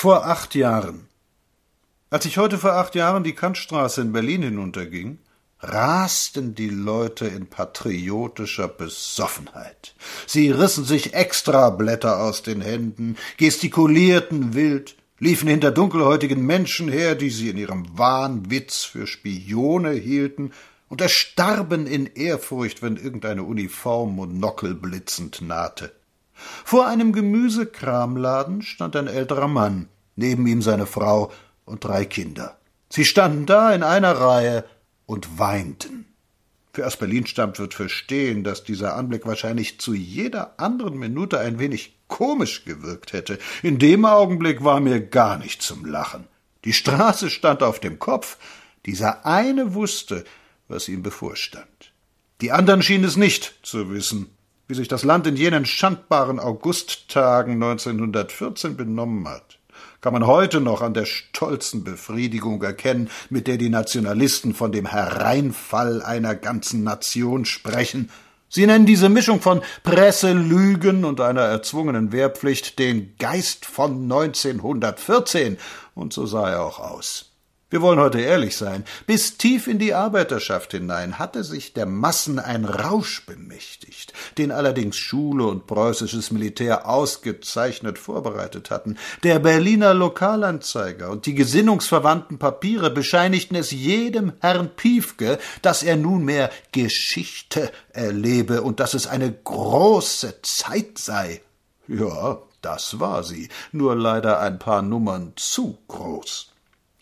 Vor acht Jahren. Als ich heute vor acht Jahren die Kantstraße in Berlin hinunterging, rasten die Leute in patriotischer Besoffenheit. Sie rissen sich Extrablätter aus den Händen, gestikulierten wild, liefen hinter dunkelhäutigen Menschen her, die sie in ihrem Wahnwitz für Spione hielten, und erstarben in Ehrfurcht, wenn irgendeine Uniform monokelblitzend nahte. Vor einem Gemüsekramladen stand ein älterer Mann, neben ihm seine Frau und drei Kinder. Sie standen da in einer Reihe und weinten. Wer aus Berlin stammt, wird verstehen, dass dieser Anblick wahrscheinlich zu jeder anderen Minute ein wenig komisch gewirkt hätte. In dem Augenblick war mir gar nicht zum Lachen. Die Straße stand auf dem Kopf. Dieser eine wusste, was ihm bevorstand. Die anderen schienen es nicht zu wissen, wie sich das Land in jenen schandbaren Augusttagen 1914 benommen hat kann man heute noch an der stolzen Befriedigung erkennen, mit der die Nationalisten von dem Hereinfall einer ganzen Nation sprechen. Sie nennen diese Mischung von Presse, Lügen und einer erzwungenen Wehrpflicht den Geist von 1914, und so sah er auch aus. Wir wollen heute ehrlich sein. Bis tief in die Arbeiterschaft hinein hatte sich der Massen ein Rausch bemächtigt, den allerdings Schule und preußisches Militär ausgezeichnet vorbereitet hatten. Der Berliner Lokalanzeiger und die gesinnungsverwandten Papiere bescheinigten es jedem Herrn Piefke, dass er nunmehr Geschichte erlebe und dass es eine große Zeit sei. Ja, das war sie, nur leider ein paar Nummern zu groß.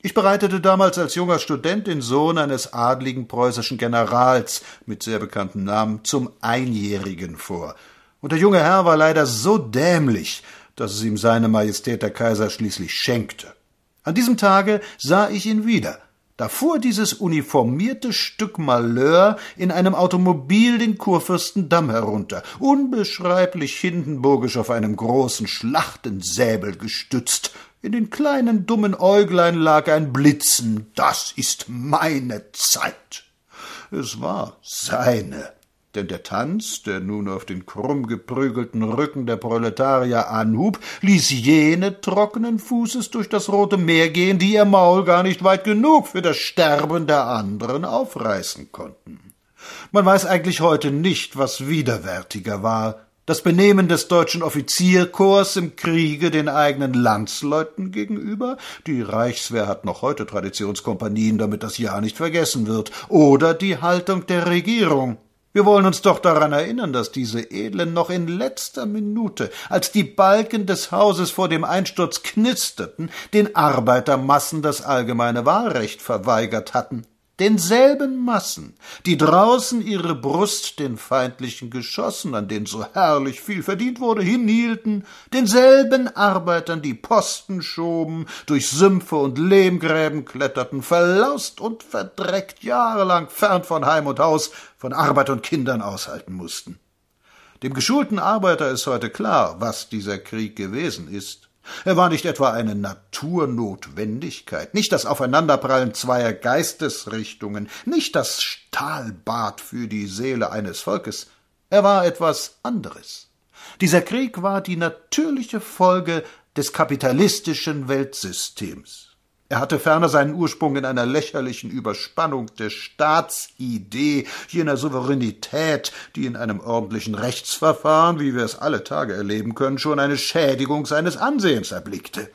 Ich bereitete damals als junger Student den Sohn eines adligen preußischen Generals mit sehr bekanntem Namen zum Einjährigen vor. Und der junge Herr war leider so dämlich, dass es ihm seine Majestät der Kaiser schließlich schenkte. An diesem Tage sah ich ihn wieder. Da fuhr dieses uniformierte Stück Malheur in einem Automobil den Kurfürstendamm herunter, unbeschreiblich hindenburgisch auf einem großen Schlachtensäbel gestützt, in den kleinen dummen Äuglein lag ein Blitzen. Das ist meine Zeit. Es war seine. Denn der Tanz, der nun auf den krumm geprügelten Rücken der Proletarier anhub, ließ jene trockenen Fußes durch das Rote Meer gehen, die ihr Maul gar nicht weit genug für das Sterben der anderen aufreißen konnten. Man weiß eigentlich heute nicht, was widerwärtiger war, das Benehmen des deutschen Offizierkorps im Kriege den eigenen Landsleuten gegenüber, die Reichswehr hat noch heute Traditionskompanien, damit das Jahr nicht vergessen wird, oder die Haltung der Regierung. Wir wollen uns doch daran erinnern, dass diese Edlen noch in letzter Minute, als die Balken des Hauses vor dem Einsturz knisterten, den Arbeitermassen das allgemeine Wahlrecht verweigert hatten denselben Massen, die draußen ihre Brust den feindlichen Geschossen, an denen so herrlich viel verdient wurde, hinhielten, denselben Arbeitern, die Posten schoben, durch Sümpfe und Lehmgräben kletterten, verlaust und verdreckt jahrelang fern von Heim und Haus, von Arbeit und Kindern aushalten mussten. Dem geschulten Arbeiter ist heute klar, was dieser Krieg gewesen ist. Er war nicht etwa eine Naturnotwendigkeit, nicht das Aufeinanderprallen zweier Geistesrichtungen, nicht das Stahlbad für die Seele eines Volkes. Er war etwas anderes. Dieser Krieg war die natürliche Folge des kapitalistischen Weltsystems. Er hatte ferner seinen Ursprung in einer lächerlichen Überspannung der Staatsidee, jener Souveränität, die in einem ordentlichen Rechtsverfahren, wie wir es alle Tage erleben können, schon eine Schädigung seines Ansehens erblickte.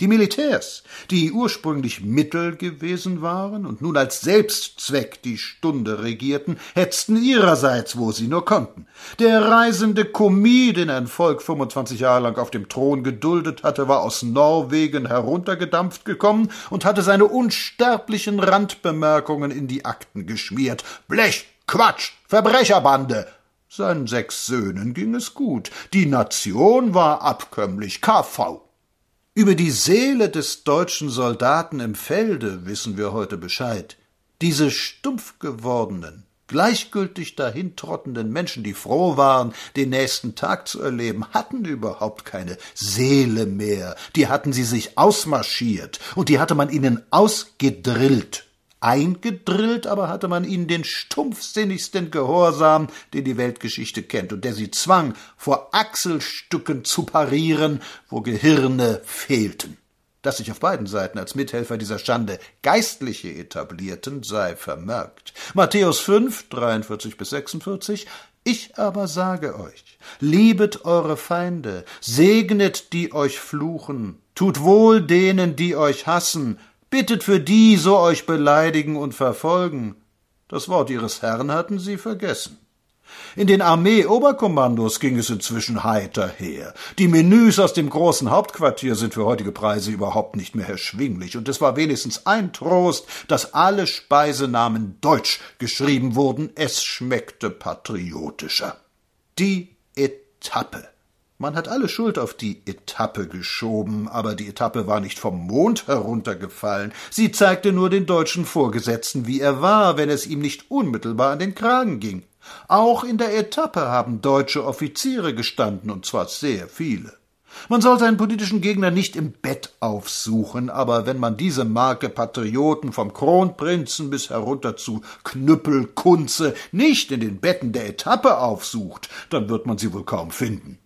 Die Militärs, die ursprünglich Mittel gewesen waren und nun als Selbstzweck die Stunde regierten, hetzten ihrerseits, wo sie nur konnten. Der reisende Kommis, den ein Volk 25 Jahre lang auf dem Thron geduldet hatte, war aus Norwegen heruntergedampft gekommen und hatte seine unsterblichen Randbemerkungen in die Akten geschmiert. Blech, Quatsch, Verbrecherbande, seinen sechs Söhnen ging es gut. Die Nation war abkömmlich. KV. Über die Seele des deutschen Soldaten im Felde wissen wir heute Bescheid. Diese stumpf gewordenen, gleichgültig dahintrottenden Menschen, die froh waren, den nächsten Tag zu erleben, hatten überhaupt keine Seele mehr. Die hatten sie sich ausmarschiert und die hatte man ihnen ausgedrillt. Eingedrillt aber hatte man ihnen den stumpfsinnigsten Gehorsam, den die Weltgeschichte kennt, und der sie zwang, vor Achselstücken zu parieren, wo Gehirne fehlten. dass sich auf beiden Seiten als Mithelfer dieser Schande Geistliche etablierten, sei vermerkt. Matthäus 5, 43 bis 46, ich aber sage euch, liebet eure Feinde, segnet die euch fluchen, tut wohl denen, die euch hassen, bittet für die, so euch beleidigen und verfolgen. Das Wort ihres Herrn hatten sie vergessen. In den Armee-Oberkommandos ging es inzwischen heiter her. Die Menüs aus dem großen Hauptquartier sind für heutige Preise überhaupt nicht mehr erschwinglich, und es war wenigstens ein Trost, dass alle Speisenamen deutsch geschrieben wurden, es schmeckte patriotischer. Die Etappe. Man hat alle Schuld auf die Etappe geschoben, aber die Etappe war nicht vom Mond heruntergefallen. Sie zeigte nur den deutschen Vorgesetzten, wie er war, wenn es ihm nicht unmittelbar an den Kragen ging. Auch in der Etappe haben deutsche Offiziere gestanden, und zwar sehr viele. Man soll seinen politischen Gegner nicht im Bett aufsuchen, aber wenn man diese Marke Patrioten vom Kronprinzen bis herunter zu Knüppel, Kunze nicht in den Betten der Etappe aufsucht, dann wird man sie wohl kaum finden.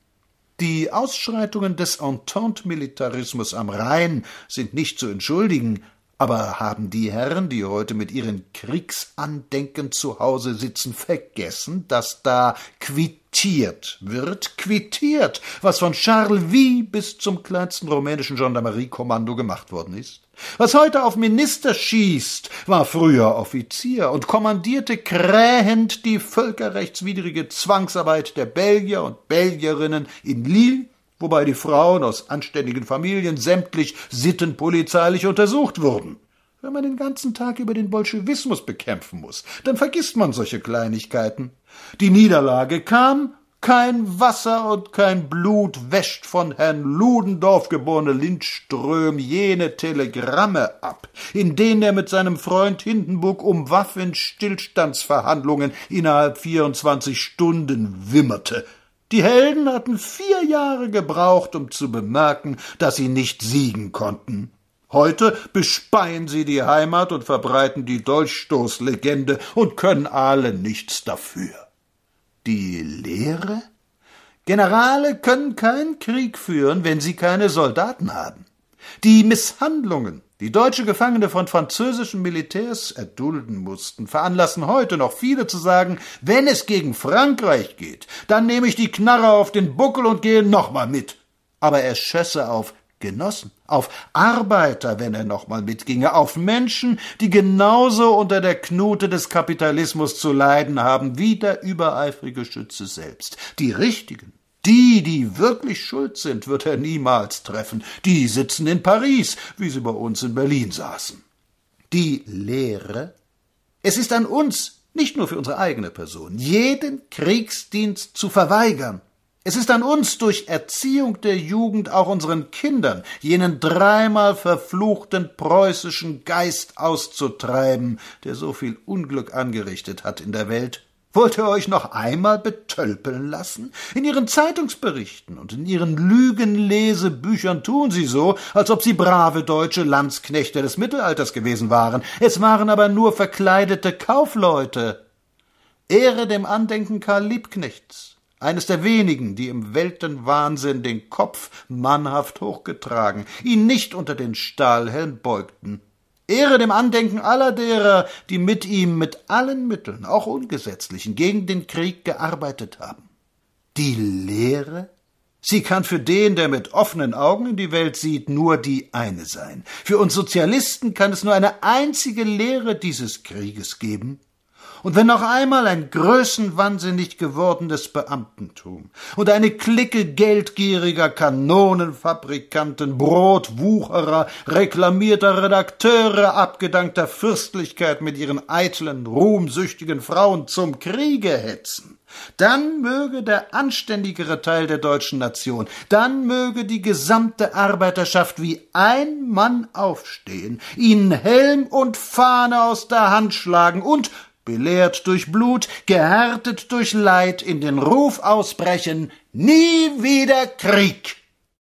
Die Ausschreitungen des Entente-Militarismus am Rhein sind nicht zu entschuldigen, aber haben die Herren, die heute mit ihren Kriegsandenken zu Hause sitzen, vergessen, dass da quittiert wird, quittiert, was von Charles Wie bis zum kleinsten rumänischen Gendarmeriekommando gemacht worden ist? Was heute auf Minister schießt, war früher Offizier und kommandierte krähend die völkerrechtswidrige Zwangsarbeit der Belgier und Belgierinnen in Lille wobei die Frauen aus anständigen Familien sämtlich sittenpolizeilich untersucht wurden. Wenn man den ganzen Tag über den Bolschewismus bekämpfen muss, dann vergisst man solche Kleinigkeiten. Die Niederlage kam, kein Wasser und kein Blut wäscht von Herrn Ludendorff geborene Lindström jene Telegramme ab, in denen er mit seinem Freund Hindenburg um Waffenstillstandsverhandlungen innerhalb 24 Stunden wimmerte, die Helden hatten vier Jahre gebraucht, um zu bemerken, dass sie nicht siegen konnten. Heute bespeien sie die Heimat und verbreiten die Dolchstoßlegende und können alle nichts dafür. Die Lehre? Generale können keinen Krieg führen, wenn sie keine Soldaten haben. Die Misshandlungen, die deutsche Gefangene von französischen Militärs erdulden mussten, veranlassen heute noch viele zu sagen, wenn es gegen Frankreich geht, dann nehme ich die Knarre auf den Buckel und gehe nochmal mit. Aber er schösse auf Genossen, auf Arbeiter, wenn er nochmal mitginge, auf Menschen, die genauso unter der Knute des Kapitalismus zu leiden haben wie der übereifrige Schütze selbst. Die richtigen, die, die wirklich schuld sind, wird er niemals treffen. Die sitzen in Paris, wie sie bei uns in Berlin saßen. Die Lehre? Es ist an uns, nicht nur für unsere eigene Person, jeden Kriegsdienst zu verweigern. Es ist an uns, durch Erziehung der Jugend auch unseren Kindern jenen dreimal verfluchten preußischen Geist auszutreiben, der so viel Unglück angerichtet hat in der Welt Wollt ihr euch noch einmal betölpeln lassen? In ihren Zeitungsberichten und in ihren Lügenlesebüchern tun sie so, als ob sie brave deutsche Landsknechte des Mittelalters gewesen waren. Es waren aber nur verkleidete Kaufleute. Ehre dem Andenken Karl Liebknechts, eines der wenigen, die im Weltenwahnsinn den Kopf mannhaft hochgetragen, ihn nicht unter den Stahlhelm beugten. Ehre dem Andenken aller derer, die mit ihm mit allen Mitteln, auch ungesetzlichen, gegen den Krieg gearbeitet haben. Die Lehre? Sie kann für den, der mit offenen Augen in die Welt sieht, nur die eine sein. Für uns Sozialisten kann es nur eine einzige Lehre dieses Krieges geben, und wenn noch einmal ein größenwahnsinnig gewordenes Beamtentum und eine Clique geldgieriger Kanonenfabrikanten, Brotwucherer, reklamierter Redakteure abgedankter Fürstlichkeit mit ihren eitlen, ruhmsüchtigen Frauen zum Kriege hetzen, dann möge der anständigere Teil der deutschen Nation, dann möge die gesamte Arbeiterschaft wie ein Mann aufstehen, ihnen Helm und Fahne aus der Hand schlagen und belehrt durch Blut, gehärtet durch Leid, in den Ruf ausbrechen, nie wieder Krieg.